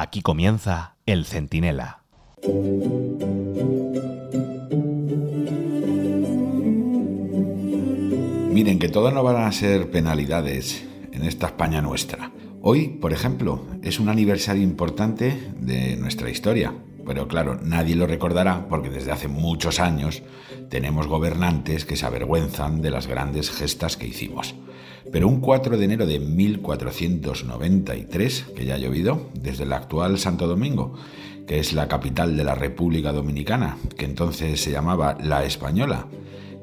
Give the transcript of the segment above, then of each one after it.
Aquí comienza El Centinela. Miren que todo no van a ser penalidades en esta España nuestra. Hoy, por ejemplo, es un aniversario importante de nuestra historia. Pero claro, nadie lo recordará porque desde hace muchos años tenemos gobernantes que se avergüenzan de las grandes gestas que hicimos. Pero un 4 de enero de 1493, que ya ha llovido, desde el actual Santo Domingo, que es la capital de la República Dominicana, que entonces se llamaba La Española,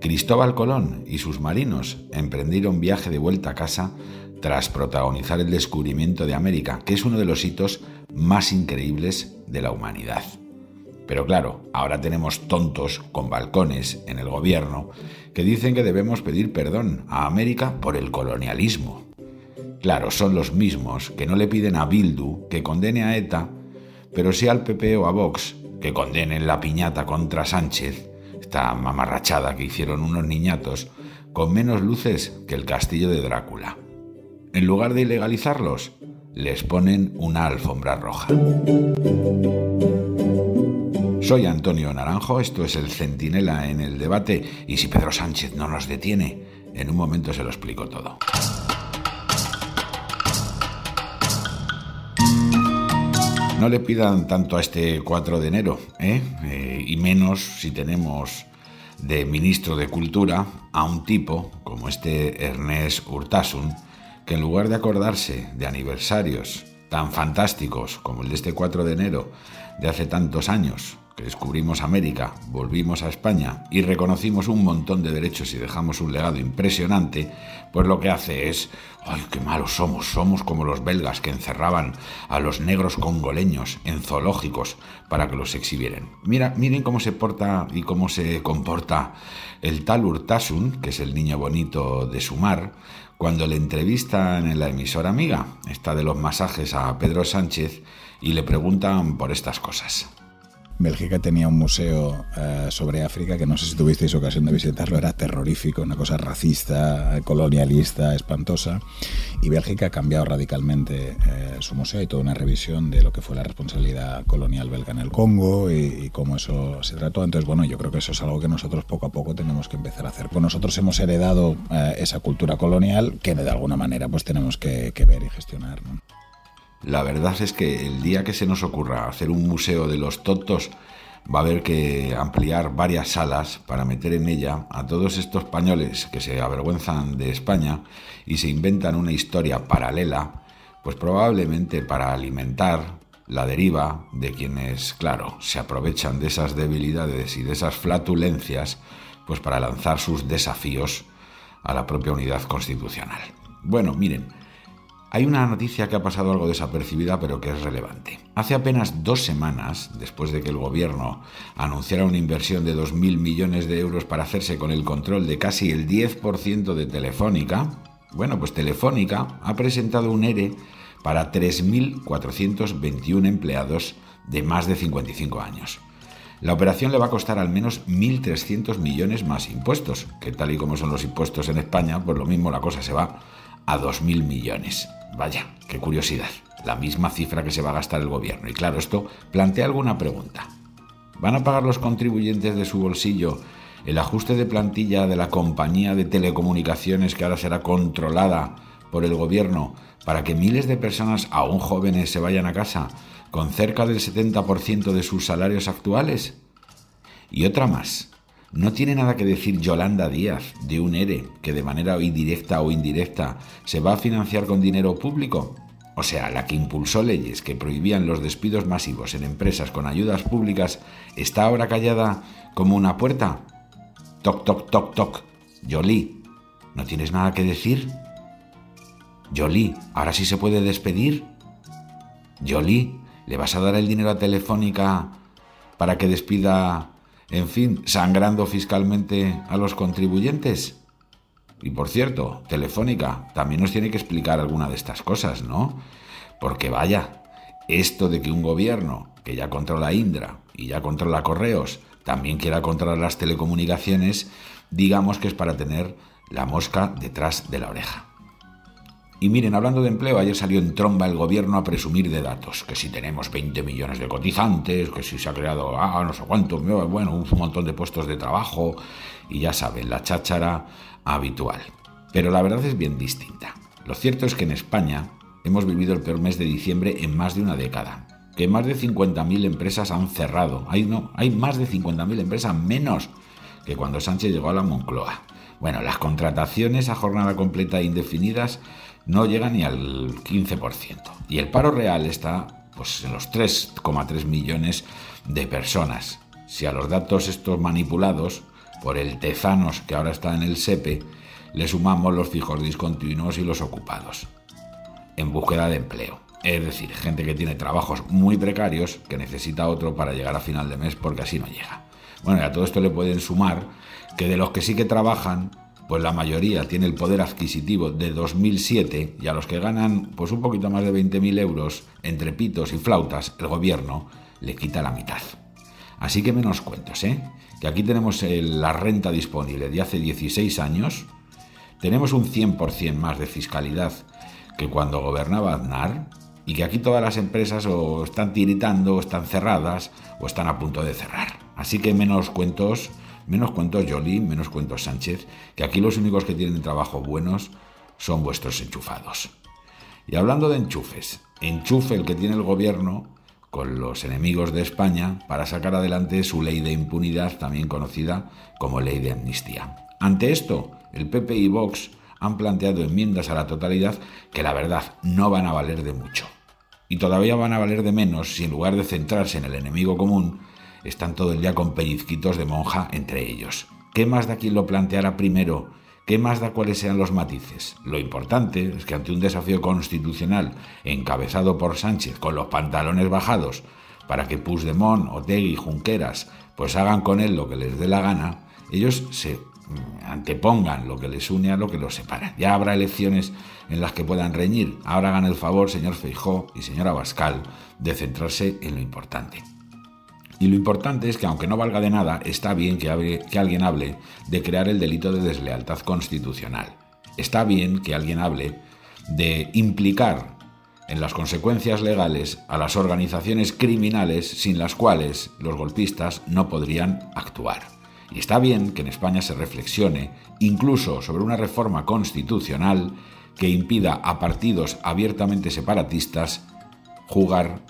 Cristóbal Colón y sus marinos emprendieron viaje de vuelta a casa tras protagonizar el descubrimiento de América, que es uno de los hitos más increíbles de la humanidad. Pero claro, ahora tenemos tontos con balcones en el gobierno que dicen que debemos pedir perdón a América por el colonialismo. Claro, son los mismos que no le piden a Bildu que condene a ETA, pero sí al PP o a Vox que condenen la piñata contra Sánchez esta mamarrachada que hicieron unos niñatos con menos luces que el castillo de Drácula. En lugar de ilegalizarlos, les ponen una alfombra roja. Soy Antonio Naranjo, esto es el Centinela en el debate y si Pedro Sánchez no nos detiene, en un momento se lo explico todo. No le pidan tanto a este 4 de enero, ¿eh? ¿eh? y menos si tenemos de ministro de Cultura a un tipo como este Ernest Urtasun, que en lugar de acordarse de aniversarios tan fantásticos como el de este 4 de enero de hace tantos años, descubrimos América, volvimos a España y reconocimos un montón de derechos y dejamos un legado impresionante, pues lo que hace es, ¡ay, qué malos somos! Somos como los belgas que encerraban a los negros congoleños en zoológicos para que los exhibieran. Mira, miren cómo se porta y cómo se comporta el tal Urtasun, que es el niño bonito de Sumar, cuando le entrevistan en la emisora amiga, esta de los masajes a Pedro Sánchez, y le preguntan por estas cosas. Bélgica tenía un museo eh, sobre África que no sé si tuvisteis ocasión de visitarlo, era terrorífico, una cosa racista, colonialista, espantosa. Y Bélgica ha cambiado radicalmente eh, su museo y toda una revisión de lo que fue la responsabilidad colonial belga en el Congo y, cómo eso se trató. Entonces, bueno, yo creo que eso es algo que nosotros poco a poco tenemos que empezar a hacer. Pues nosotros hemos heredado eh, esa cultura colonial que de alguna manera pues tenemos que, ver y gestionar. La verdad es que el día que se nos ocurra hacer un museo de los tontos, va a haber que ampliar varias salas para meter en ella a todos estos españoles que se avergüenzan de España y se inventan una historia paralela, pues probablemente para alimentar la deriva de quienes, claro, se aprovechan de esas debilidades y de esas flatulencias, pues para lanzar sus desafíos a la propia unidad constitucional. Bueno, miren, hay una noticia que ha pasado algo desapercibida pero que es relevante. Hace apenas dos semanas, después de que el gobierno anunciara una inversión de 2.000 millones de euros para hacerse con el control de casi el 10% de Telefónica, bueno, pues Telefónica ha presentado un ERE para 3.421 empleados de más de 55 años. La operación le va a costar al menos 1.300 millones más impuestos, que tal y como son los impuestos en España, pues lo mismo la cosa se va a 2.000 millones. Vaya, qué curiosidad. La misma cifra que se va a gastar el gobierno. Y claro, esto plantea alguna pregunta. ¿Van a pagar los contribuyentes de su bolsillo el ajuste de plantilla de la compañía de telecomunicaciones que ahora será controlada por el gobierno para que miles de personas, aún jóvenes, se vayan a casa con cerca del 70% de sus salarios actuales? Y otra más. No tiene nada que decir Yolanda Díaz de un ERE que de manera indirecta o indirecta se va a financiar con dinero público. O sea, la que impulsó leyes que prohibían los despidos masivos en empresas con ayudas públicas está ahora callada como una puerta. Toc, toc, toc, toc. Yoli, ¿no tienes nada que decir? Yoli, ¿ahora sí se puede despedir? Yoli, ¿le vas a dar el dinero a Telefónica para que despida en fin, sangrando fiscalmente a los contribuyentes. Y por cierto, Telefónica también nos tiene que explicar alguna de estas cosas, ¿no? Porque vaya, esto de que un gobierno que ya controla Indra y ya controla correos, también quiera controlar las telecomunicaciones, digamos que es para tener la mosca detrás de la oreja. Y miren, hablando de empleo, ayer salió en tromba el gobierno a presumir de datos, que si tenemos 20 millones de cotizantes, que si se ha creado, ah, no sé cuánto, bueno, un montón de puestos de trabajo, y ya saben, la cháchara habitual. Pero la verdad es bien distinta. Lo cierto es que en España hemos vivido el peor mes de diciembre en más de una década, que más de 50.000 empresas han cerrado. Hay, no, hay más de 50.000 empresas menos que cuando Sánchez llegó a la Moncloa. Bueno, las contrataciones a jornada completa e indefinidas no llega ni al 15%. Y el paro real está pues, en los 3,3 millones de personas. Si a los datos estos manipulados por el Tezanos que ahora está en el SEPE, le sumamos los fijos discontinuos y los ocupados, en búsqueda de empleo. Es decir, gente que tiene trabajos muy precarios que necesita otro para llegar a final de mes porque así no llega. Bueno, y a todo esto le pueden sumar que de los que sí que trabajan, pues la mayoría tiene el poder adquisitivo de 2007 y a los que ganan pues un poquito más de 20.000 euros entre pitos y flautas, el gobierno le quita la mitad. Así que menos cuentos, ¿eh? Que aquí tenemos la renta disponible de hace 16 años, tenemos un 100% más de fiscalidad que cuando gobernaba Aznar y que aquí todas las empresas o están tiritando, o están cerradas o están a punto de cerrar. Así que menos cuentos Menos cuentos Jolie, menos cuentos Sánchez, que aquí los únicos que tienen trabajo buenos son vuestros enchufados. Y hablando de enchufes, enchufe el que tiene el gobierno con los enemigos de España para sacar adelante su ley de impunidad, también conocida como ley de amnistía. Ante esto, el PP y Vox han planteado enmiendas a la totalidad que la verdad no van a valer de mucho. Y todavía van a valer de menos si en lugar de centrarse en el enemigo común, están todo el día con pellizquitos de monja entre ellos. ¿Qué más da quien lo planteara primero? ¿Qué más da cuáles sean los matices? Lo importante es que ante un desafío constitucional encabezado por Sánchez con los pantalones bajados para que Puigdemont, Otegui Junqueras pues hagan con él lo que les dé la gana, ellos se mm, antepongan lo que les une a lo que los separa. Ya habrá elecciones en las que puedan reñir. Ahora hagan el favor, señor Feijó y señora Bascal, de centrarse en lo importante. Y lo importante es que aunque no valga de nada, está bien que, alguien hable de crear el delito de deslealtad constitucional. Está bien que alguien hable de implicar en las consecuencias legales a las organizaciones criminales sin las cuales los golpistas no podrían actuar. Y está bien que en España se reflexione incluso sobre una reforma constitucional que impida a partidos abiertamente separatistas jugar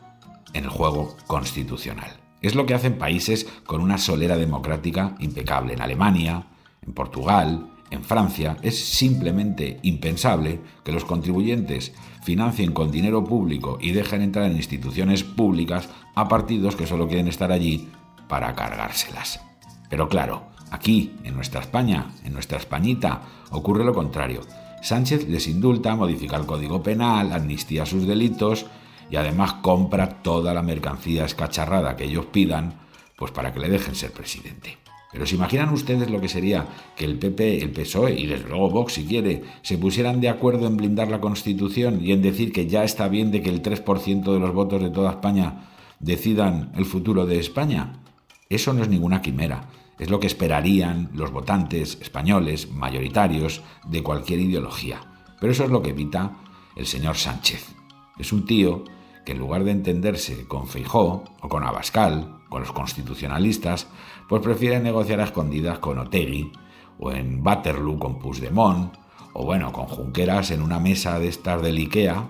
en el juego constitucional. Es lo que hacen países con una solera democrática impecable. En Alemania, en Portugal, en Francia, es simplemente impensable que los contribuyentes financien con dinero público y dejen entrar en instituciones públicas a partidos que solo quieren estar allí para cargárselas. Pero claro, aquí, en nuestra España, en nuestra Españita, ocurre lo contrario. Sánchez les indulta, modifica el Código Penal, amnistía sus delitos y además compra toda la mercancía escacharrada que ellos pidan, pues para que le dejen ser presidente. Pero ¿se imaginan ustedes lo que sería que el PP, el PSOE y desde luego Vox, si quiere, se pusieran de acuerdo en blindar la Constitución y en decir que ya está bien de que el 3% de los votos de toda España decidan el futuro de España? Eso no es ninguna quimera. Es lo que esperarían los votantes españoles mayoritarios de cualquier ideología. Pero eso es lo que evita el señor Sánchez. Es un tío que en lugar de entenderse con Feijó o con Abascal, con los constitucionalistas, pues prefiere negociar a escondidas con Otegui o en Waterloo con Puigdemont o bueno, con Junqueras en una mesa de estas del Ikea,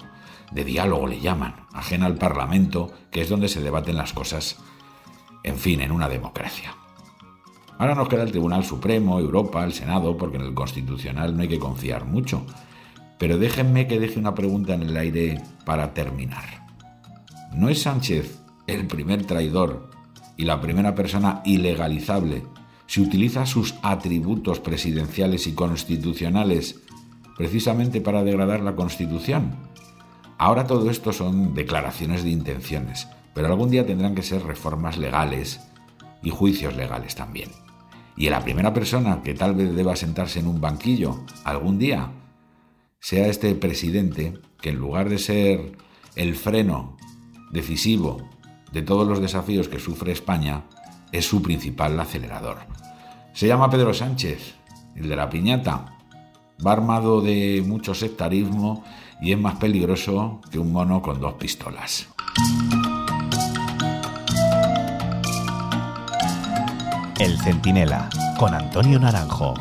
de diálogo le llaman, ajena al Parlamento, que es donde se debaten las cosas, en fin, en una democracia. Ahora nos queda el Tribunal Supremo, Europa, el Senado, porque en el Constitucional no hay que confiar mucho. Pero déjenme que deje una pregunta en el aire para terminar. ¿No es Sánchez el primer traidor y la primera persona ilegalizable si utiliza sus atributos presidenciales y constitucionales precisamente para degradar la Constitución? Ahora todo esto son declaraciones de intenciones, pero algún día tendrán que ser reformas legales y juicios legales también. Y la primera persona que tal vez deba sentarse en un banquillo algún día sea este presidente que en lugar de ser el freno decisivo de todos los desafíos que sufre España, es su principal acelerador. Se llama Pedro Sánchez, el de la piñata. Va armado de mucho sectarismo y es más peligroso que un mono con dos pistolas. El Centinela, con Antonio Naranjo.